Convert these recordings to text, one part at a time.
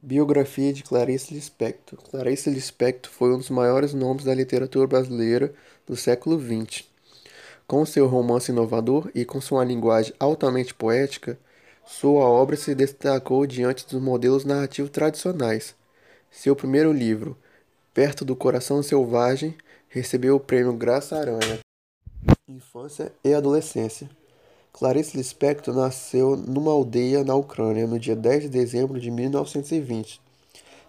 Biografia de Clarice Lispector Clarice Lispector foi um dos maiores nomes da literatura brasileira do século XX. Com seu romance inovador e com sua linguagem altamente poética, sua obra se destacou diante dos modelos narrativos tradicionais. Seu primeiro livro, Perto do Coração Selvagem, recebeu o prêmio Graça Aranha. Infância e Adolescência Clarice Lispector nasceu numa aldeia na Ucrânia no dia 10 de dezembro de 1920.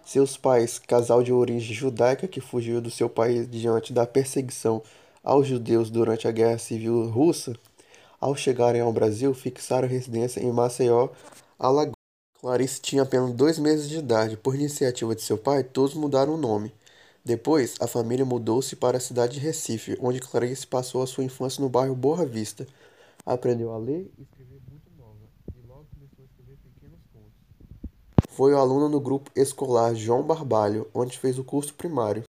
Seus pais, casal de origem judaica que fugiu do seu país diante da perseguição aos judeus durante a Guerra Civil Russa, ao chegarem ao Brasil, fixaram residência em Maceió, Alagoas. Clarice tinha apenas dois meses de idade. Por iniciativa de seu pai, todos mudaram o nome. Depois, a família mudou-se para a cidade de Recife, onde Clarice passou a sua infância no bairro Boa Vista. Aprendeu a ler e escrever muito nova, e logo começou a escrever pequenos contos. Foi aluno no grupo escolar João Barbalho, onde fez o curso primário.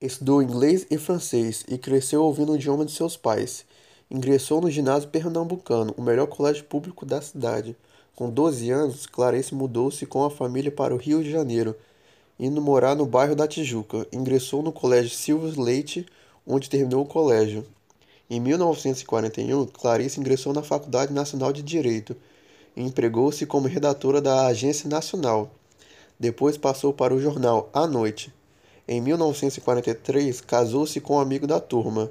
Estudou inglês e francês e cresceu ouvindo o idioma de seus pais. Ingressou no ginásio pernambucano, o melhor colégio público da cidade. Com 12 anos, Clarice mudou-se com a família para o Rio de Janeiro, indo morar no bairro da Tijuca. Ingressou no colégio Silvio Leite, onde terminou o colégio. Em 1941, Clarice ingressou na Faculdade Nacional de Direito e empregou-se como redatora da Agência Nacional. Depois passou para o jornal A Noite. Em 1943, casou-se com um amigo da turma.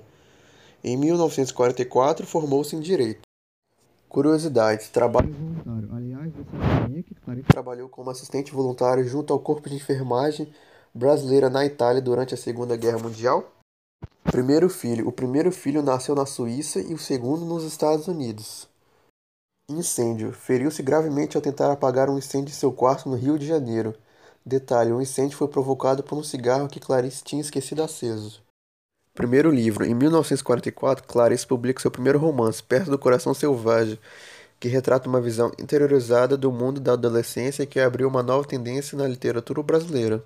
Em 1944, formou-se em Direito. Curiosidades: trabalhou como assistente voluntário junto ao Corpo de Enfermagem brasileira na Itália durante a Segunda Guerra Mundial? Primeiro filho. O primeiro filho nasceu na Suíça e o segundo nos Estados Unidos. Incêndio. Feriu-se gravemente ao tentar apagar um incêndio em seu quarto no Rio de Janeiro. Detalhe: o incêndio foi provocado por um cigarro que Clarice tinha esquecido aceso. Primeiro livro. Em 1944, Clarice publica seu primeiro romance, Perto do Coração Selvagem, que retrata uma visão interiorizada do mundo da adolescência que abriu uma nova tendência na literatura brasileira.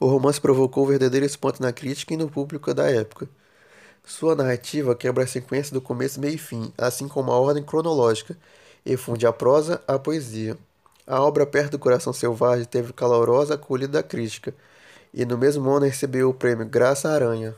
O romance provocou verdadeiro espanto na crítica e no público da época. Sua narrativa quebra a sequência do começo, meio e fim, assim como a ordem cronológica, e funde a prosa à poesia. A obra Perto do Coração Selvagem teve calorosa acolhida da crítica, e no mesmo ano recebeu o prêmio Graça Aranha.